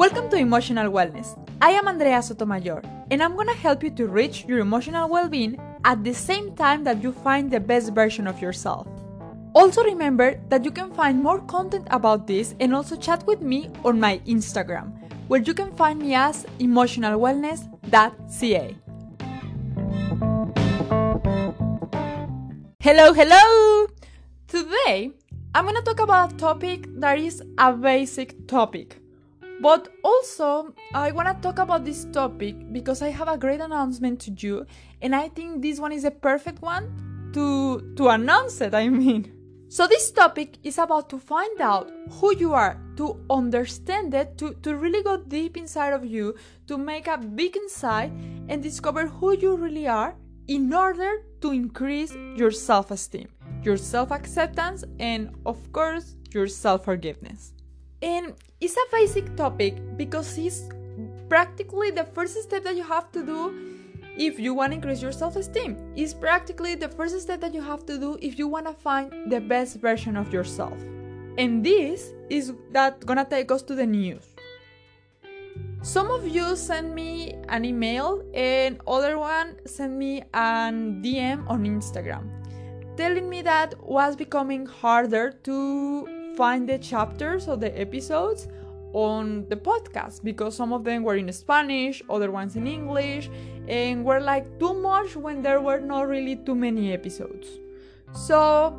Welcome to Emotional Wellness. I am Andrea Sotomayor, and I'm gonna help you to reach your emotional well being at the same time that you find the best version of yourself. Also, remember that you can find more content about this and also chat with me on my Instagram, where you can find me as emotionalwellness.ca. Hello, hello! Today, I'm gonna talk about a topic that is a basic topic. But also, I wanna talk about this topic because I have a great announcement to you, and I think this one is a perfect one to to announce it. I mean. So this topic is about to find out who you are, to understand it, to, to really go deep inside of you, to make a big insight and discover who you really are in order to increase your self-esteem your self acceptance, and of course, your self forgiveness. And it's a basic topic because it's practically the first step that you have to do if you want to increase your self-esteem. It's practically the first step that you have to do if you want to find the best version of yourself. And this is that gonna take us to the news. Some of you send me an email and other one send me an dm on instagram telling me that was becoming harder to find the chapters or the episodes on the podcast because some of them were in Spanish, other ones in English, and were like too much when there were not really too many episodes. So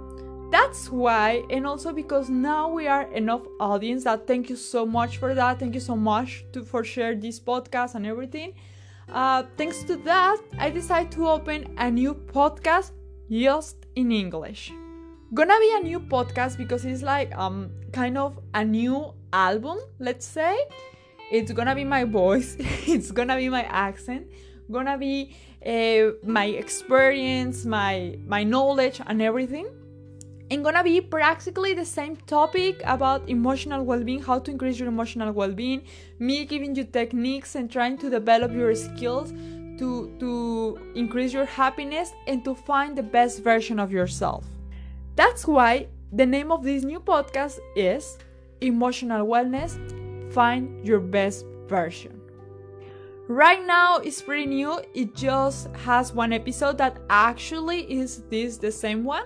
that's why, and also because now we are enough audience that thank you so much for that. Thank you so much to, for share this podcast and everything. Uh, thanks to that, I decided to open a new podcast just in English. Gonna be a new podcast because it's like um kind of a new album, let's say. It's gonna be my voice, it's gonna be my accent, gonna be uh, my experience, my my knowledge and everything. And gonna be practically the same topic about emotional well-being, how to increase your emotional well-being, me giving you techniques and trying to develop your skills to to increase your happiness and to find the best version of yourself. That's why the name of this new podcast is Emotional Wellness Find Your Best Version. Right now it's pretty new. It just has one episode that actually is this the same one.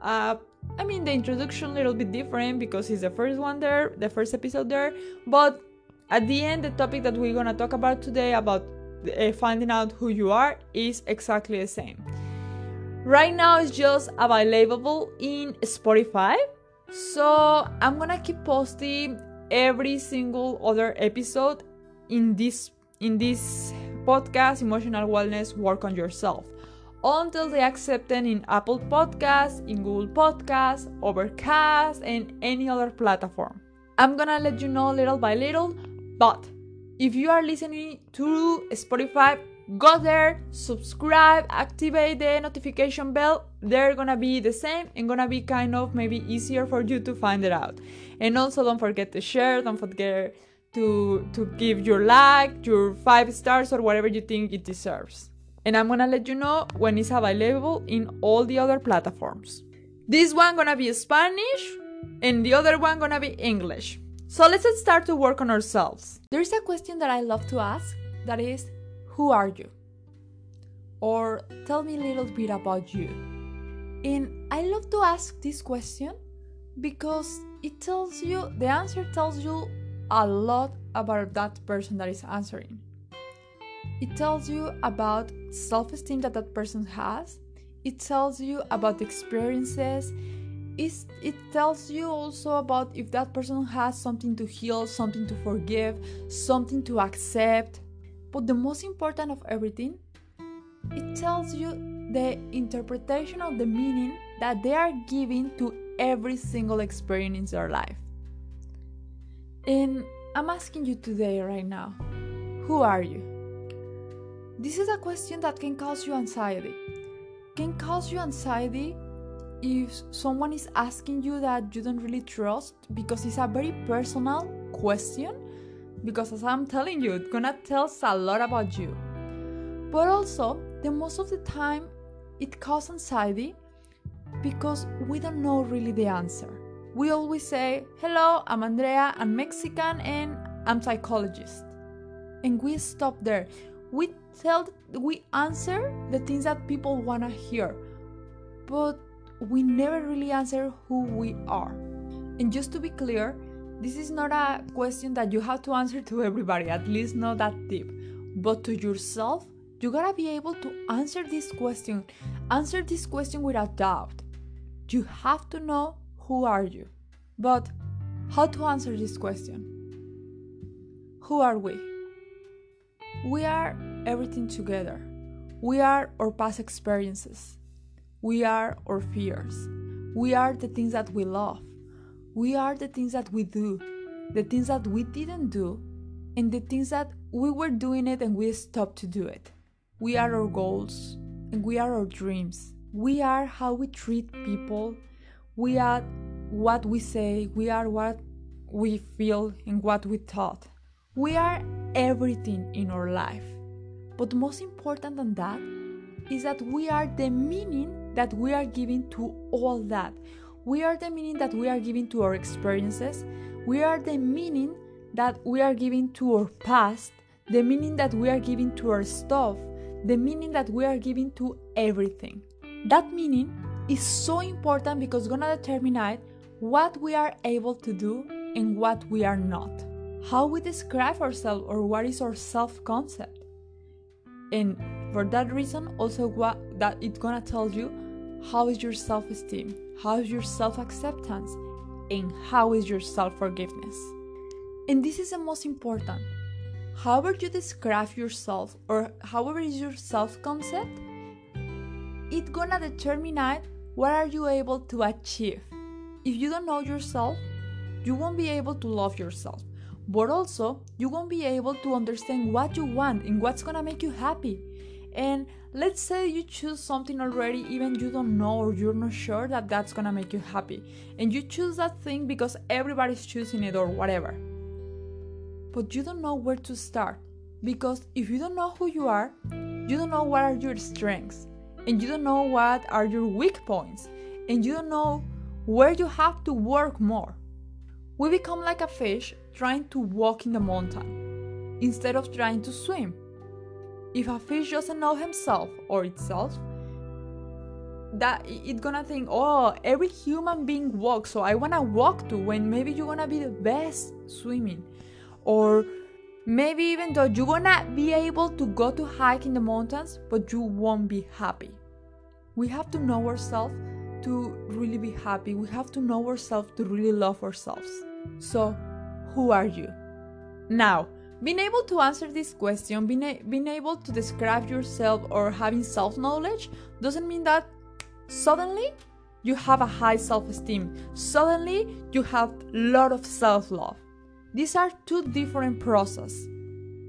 Uh, I mean the introduction a little bit different because it's the first one there, the first episode there, but at the end the topic that we're gonna talk about today about uh, finding out who you are is exactly the same. Right now it's just available in Spotify. So I'm gonna keep posting every single other episode in this in this podcast emotional wellness work on yourself until they accept it in Apple Podcasts, in Google Podcasts, Overcast, and any other platform. I'm gonna let you know little by little, but if you are listening to Spotify, go there, subscribe, activate the notification bell. They're gonna be the same and gonna be kind of maybe easier for you to find it out. And also don't forget to share, don't forget to to give your like, your five stars or whatever you think it deserves. And I'm gonna let you know when it's available in all the other platforms. This one gonna be Spanish and the other one gonna be English. So let's start to work on ourselves. There is a question that I love to ask that is, Who are you? Or tell me a little bit about you. And I love to ask this question because it tells you, the answer tells you a lot about that person that is answering. It tells you about self esteem that that person has, it tells you about experiences it's, it tells you also about if that person has something to heal, something to forgive, something to accept. But the most important of everything, it tells you the interpretation of the meaning that they are giving to every single experience in their life. And I'm asking you today, right now, who are you? This is a question that can cause you anxiety. Can cause you anxiety if someone is asking you that you don't really trust because it's a very personal question because as i'm telling you it's gonna tell us a lot about you but also the most of the time it causes anxiety because we don't know really the answer we always say hello i'm andrea i'm mexican and I'm psychologist. And we stop there. We tell we answer the things that people want to hear. But we never really answer who we are. And just to be clear, this is not a question that you have to answer to everybody, at least not that deep. But to yourself, you gotta be able to answer this question. Answer this question without doubt. You have to know who are you. But how to answer this question? Who are we? We are everything together. We are our past experiences. We are our fears. We are the things that we love. We are the things that we do, the things that we didn't do, and the things that we were doing it and we stopped to do it. We are our goals and we are our dreams. We are how we treat people. We are what we say. We are what we feel and what we thought. We are everything in our life. But most important than that is that we are the meaning that we are giving to all that. We are the meaning that we are giving to our experiences. We are the meaning that we are giving to our past, the meaning that we are giving to our stuff, the meaning that we are giving to everything. That meaning is so important because it's gonna determine what we are able to do and what we are not. How we describe ourselves or what is our self-concept. And for that reason, also what that it's gonna tell you how is your self-esteem, how is your self-acceptance, and how is your self-forgiveness. And this is the most important. However you describe yourself or however is your self-concept, it's gonna determine what are you able to achieve. If you don't know yourself, you won't be able to love yourself. But also, you won't be able to understand what you want and what's gonna make you happy. And let's say you choose something already, even you don't know or you're not sure that that's gonna make you happy. And you choose that thing because everybody's choosing it or whatever. But you don't know where to start. Because if you don't know who you are, you don't know what are your strengths. And you don't know what are your weak points. And you don't know where you have to work more. We become like a fish trying to walk in the mountain instead of trying to swim. If a fish doesn't know himself or itself, that it's gonna think, oh, every human being walks, so I wanna walk too. When maybe you're gonna be the best swimming, or maybe even though you're gonna be able to go to hike in the mountains, but you won't be happy. We have to know ourselves to really be happy. We have to know ourselves to really love ourselves. So, who are you? Now, being able to answer this question, being, a- being able to describe yourself or having self knowledge doesn't mean that suddenly you have a high self esteem. Suddenly you have a lot of self love. These are two different processes.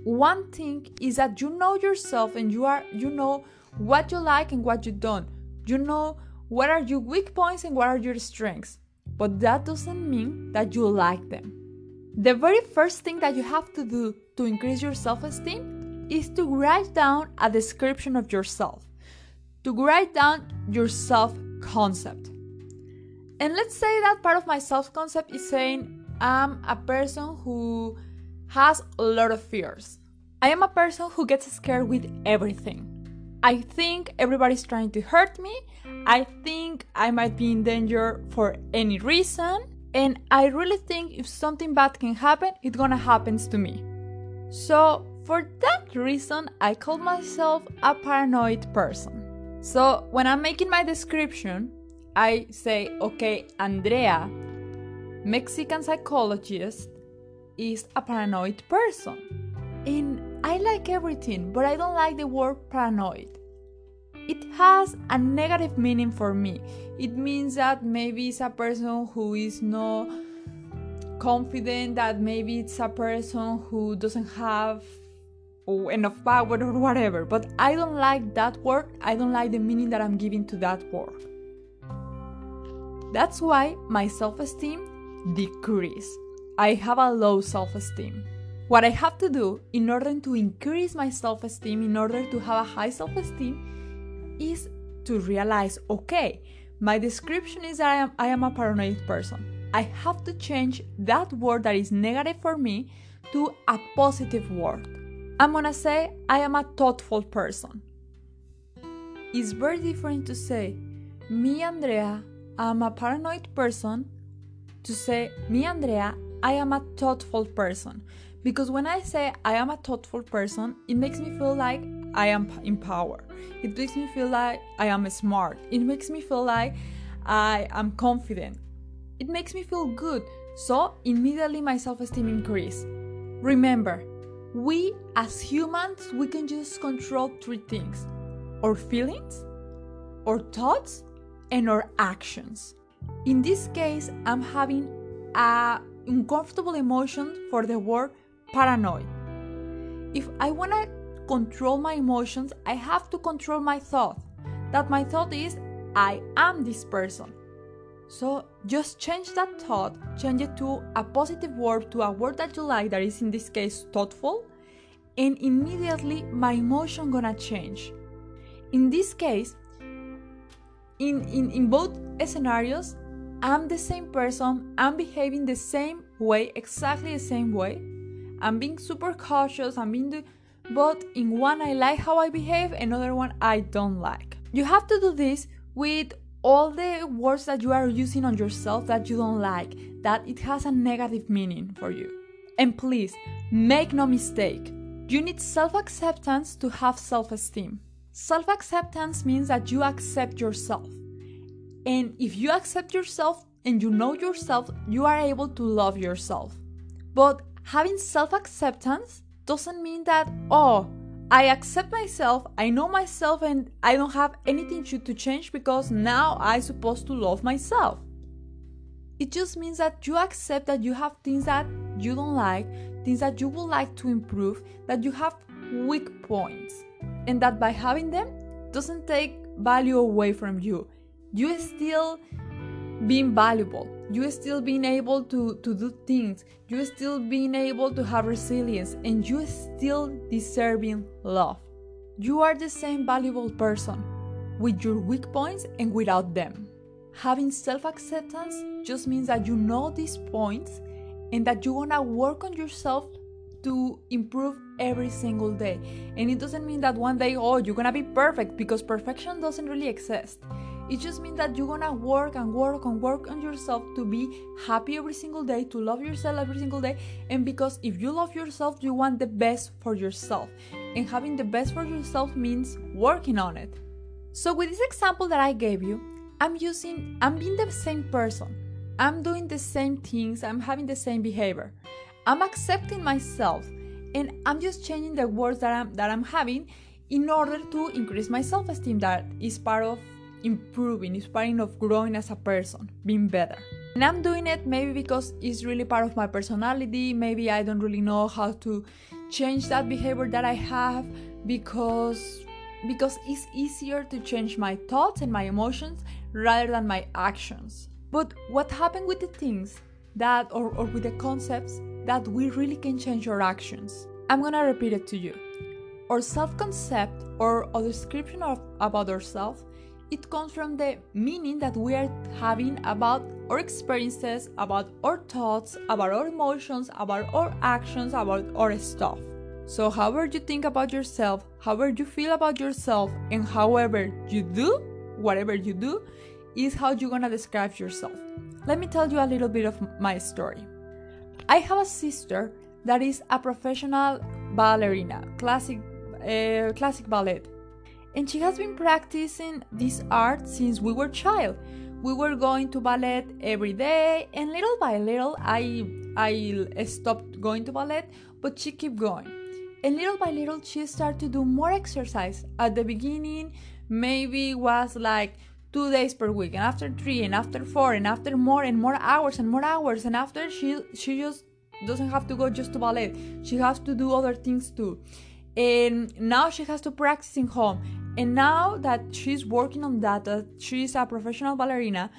One thing is that you know yourself and you are you know what you like and what you don't. You know what are your weak points and what are your strengths. But that doesn't mean that you like them. The very first thing that you have to do to increase your self esteem is to write down a description of yourself, to write down your self concept. And let's say that part of my self concept is saying I'm a person who has a lot of fears. I am a person who gets scared with everything. I think everybody's trying to hurt me. I think I might be in danger for any reason. And I really think if something bad can happen, it's gonna happen to me. So, for that reason, I call myself a paranoid person. So, when I'm making my description, I say, okay, Andrea, Mexican psychologist, is a paranoid person. And I like everything, but I don't like the word paranoid. It has a negative meaning for me. It means that maybe it's a person who is not confident, that maybe it's a person who doesn't have enough power or whatever. But I don't like that word. I don't like the meaning that I'm giving to that word. That's why my self esteem decreased. I have a low self esteem. What I have to do in order to increase my self esteem, in order to have a high self esteem, is to realize okay, my description is that I am, I am a paranoid person. I have to change that word that is negative for me to a positive word. I'm gonna say I am a thoughtful person. It's very different to say, me, Andrea, I'm a paranoid person, to say, me, Andrea, I am a thoughtful person. Because when I say I am a thoughtful person, it makes me feel like I am in power. It makes me feel like I am smart. It makes me feel like I am confident. It makes me feel good. So immediately my self-esteem increase. Remember, we as humans we can just control three things our feelings, our thoughts, and our actions. In this case, I'm having a uncomfortable emotion for the word paranoid. If I want to control my emotions, I have to control my thought. That my thought is I am this person. So just change that thought, change it to a positive word, to a word that you like, that is in this case thoughtful, and immediately my emotion gonna change. In this case, in, in, in both scenarios, I'm the same person, I'm behaving the same way, exactly the same way. I'm being super cautious, I'm being the, but in one I like how I behave, another one I don't like. You have to do this with all the words that you are using on yourself that you don't like, that it has a negative meaning for you. And please, make no mistake, you need self acceptance to have self esteem. Self acceptance means that you accept yourself. And if you accept yourself and you know yourself, you are able to love yourself. But having self acceptance doesn't mean that, oh, I accept myself, I know myself, and I don't have anything to change because now I'm supposed to love myself. It just means that you accept that you have things that you don't like, things that you would like to improve, that you have weak points, and that by having them doesn't take value away from you. You still being valuable. You still being able to, to do things. You still being able to have resilience. And you still deserving love. You are the same valuable person with your weak points and without them. Having self-acceptance just means that you know these points and that you want to work on yourself to improve every single day. And it doesn't mean that one day oh you're gonna be perfect because perfection doesn't really exist it just means that you're gonna work and work and work on yourself to be happy every single day, to love yourself every single day. And because if you love yourself, you want the best for yourself. And having the best for yourself means working on it. So, with this example that I gave you, I'm using, I'm being the same person. I'm doing the same things, I'm having the same behavior. I'm accepting myself and I'm just changing the words that I'm that I'm having in order to increase my self-esteem that is part of improving, part of growing as a person, being better. And I'm doing it maybe because it's really part of my personality. Maybe I don't really know how to change that behavior that I have because because it's easier to change my thoughts and my emotions rather than my actions. But what happened with the things that or, or with the concepts that we really can change our actions? I'm gonna repeat it to you. Our self-concept or a description of about ourselves it comes from the meaning that we are having about our experiences, about our thoughts, about our emotions, about our actions, about our stuff. So, however you think about yourself, however you feel about yourself, and however you do, whatever you do, is how you're gonna describe yourself. Let me tell you a little bit of my story. I have a sister that is a professional ballerina, classic, uh, classic ballet and she has been practicing this art since we were child. We were going to ballet every day, and little by little, I I stopped going to ballet, but she kept going. And little by little, she started to do more exercise. At the beginning, maybe was like two days per week, and after three, and after four, and after more and more hours and more hours, and after she she just doesn't have to go just to ballet. She has to do other things too. And now she has to practice in home and now that she's working on that, that she's a professional ballerina,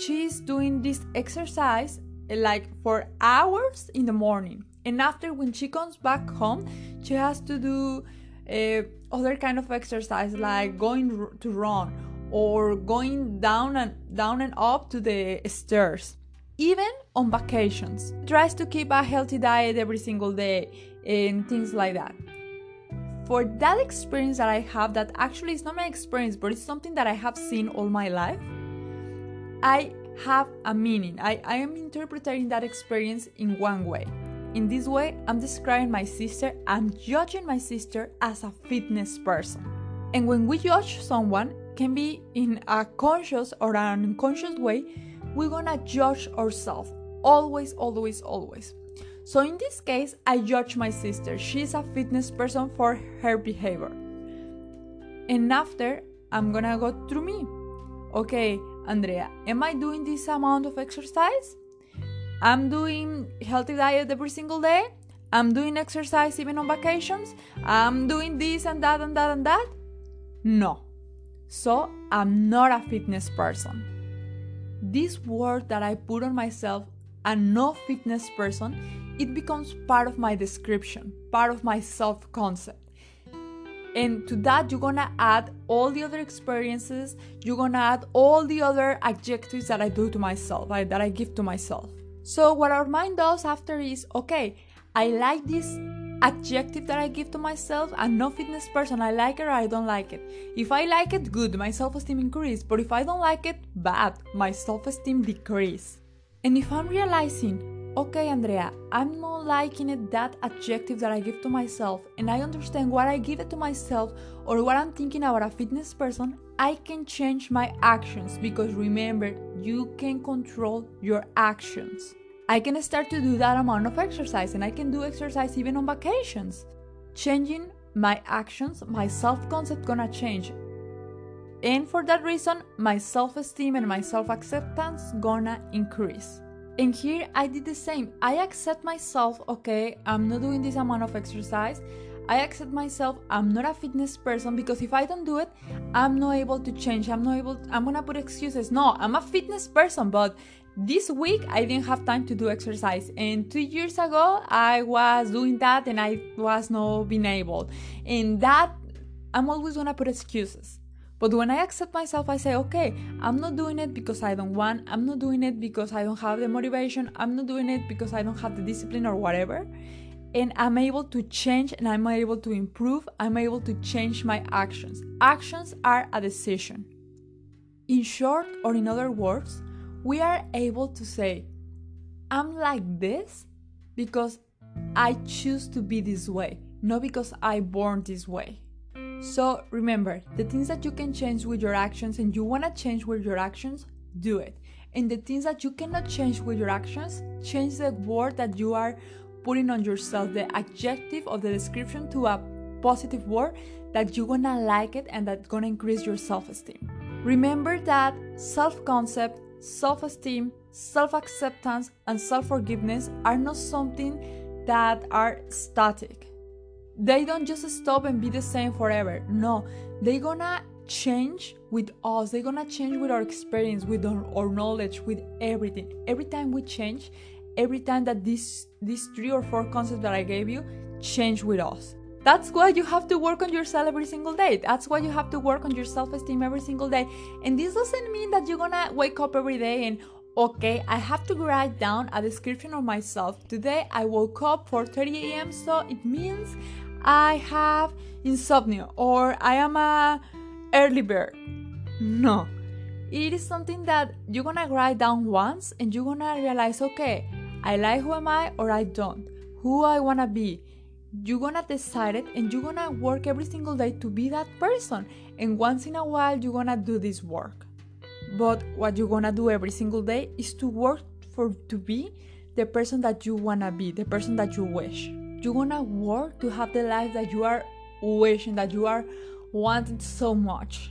she's doing this exercise like for hours in the morning. And after when she comes back home, she has to do uh, other kind of exercise like going to run or going down and down and up to the stairs. even on vacations. Tries to keep a healthy diet every single day and things like that. For that experience that I have, that actually is not my experience, but it's something that I have seen all my life, I have a meaning. I, I am interpreting that experience in one way. In this way, I'm describing my sister, I'm judging my sister as a fitness person. And when we judge someone, can be in a conscious or an unconscious way, we're gonna judge ourselves. Always, always, always. So in this case, I judge my sister. She's a fitness person for her behavior. And after, I'm gonna go through me. Okay, Andrea, am I doing this amount of exercise? I'm doing healthy diet every single day. I'm doing exercise even on vacations. I'm doing this and that and that and that. No. So I'm not a fitness person. This word that I put on myself, a no fitness person, it becomes part of my description, part of my self concept. And to that, you're gonna add all the other experiences, you're gonna add all the other adjectives that I do to myself, that I give to myself. So, what our mind does after is okay, I like this adjective that I give to myself. I'm no fitness person. I like it or I don't like it. If I like it, good, my self esteem increase. But if I don't like it, bad, my self esteem decrease. And if I'm realizing okay, Andrea, I'm not liking it that adjective that I give to myself, and I understand what I give it to myself or what I'm thinking about a fitness person, I can change my actions because remember, you can control your actions. I can start to do that amount of exercise, and I can do exercise even on vacations. Changing my actions, my self concept gonna change. And for that reason, my self esteem and my self acceptance gonna increase. And here I did the same. I accept myself, okay, I'm not doing this amount of exercise. I accept myself, I'm not a fitness person because if I don't do it, I'm not able to change. I'm not able, I'm gonna put excuses. No, I'm a fitness person, but this week I didn't have time to do exercise. And two years ago, I was doing that and I was not being able. And that, I'm always gonna put excuses. But when I accept myself, I say, okay, I'm not doing it because I don't want, I'm not doing it because I don't have the motivation, I'm not doing it because I don't have the discipline or whatever. And I'm able to change and I'm able to improve, I'm able to change my actions. Actions are a decision. In short, or in other words, we are able to say, I'm like this because I choose to be this way, not because I born this way. So remember, the things that you can change with your actions and you want to change with your actions, do it. And the things that you cannot change with your actions, change the word that you are putting on yourself, the adjective of the description to a positive word that you're gonna like it and that's gonna increase your self esteem. Remember that self concept, self esteem, self acceptance, and self forgiveness are not something that are static they don't just stop and be the same forever. No, they're gonna change with us. They're gonna change with our experience, with our, our, knowledge, with everything. Every time we change, every time that these these three or four concepts that I gave you change with us. That's why you have to work on yourself every single day. That's why you have to work on your self-esteem every single day. And this doesn't mean that you're gonna wake up every day and okay, I have to write down a description of myself. Today I woke up for 4:30 a.m. so it means I have insomnia or I am a early bird. No. It is something that you're gonna write down once and you're gonna realize, okay, I like who am I or I don't. Who I wanna be. You're gonna decide it and you're gonna work every single day to be that person. And once in a while you're gonna do this work. But what you're gonna do every single day is to work for to be the person that you wanna be, the person that you wish you're gonna work to have the life that you are wishing, that you are wanting so much.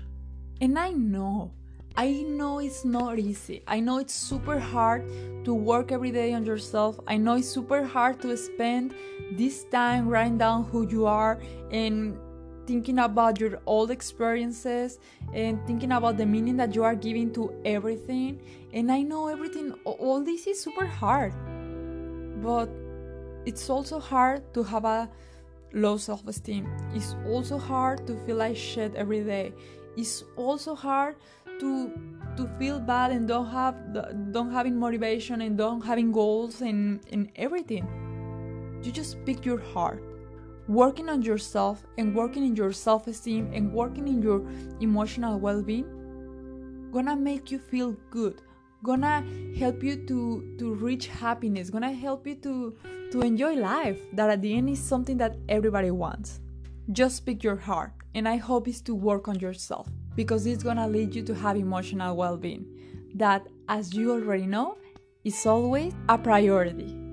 And I know, I know it's not easy. I know it's super hard to work every day on yourself. I know it's super hard to spend this time writing down who you are and thinking about your old experiences and thinking about the meaning that you are giving to everything. And I know everything, all this is super hard. But it's also hard to have a low self esteem. It's also hard to feel like shit every day. It's also hard to to feel bad and don't have don't having motivation and don't having goals and, and everything. You just pick your heart. Working on yourself and working in your self-esteem and working in your emotional well-being gonna make you feel good gonna help you to to reach happiness gonna help you to to enjoy life that at the end is something that everybody wants. Just speak your heart and i hope is to work on yourself because it's gonna lead you to have emotional well-being. That as you already know is always a priority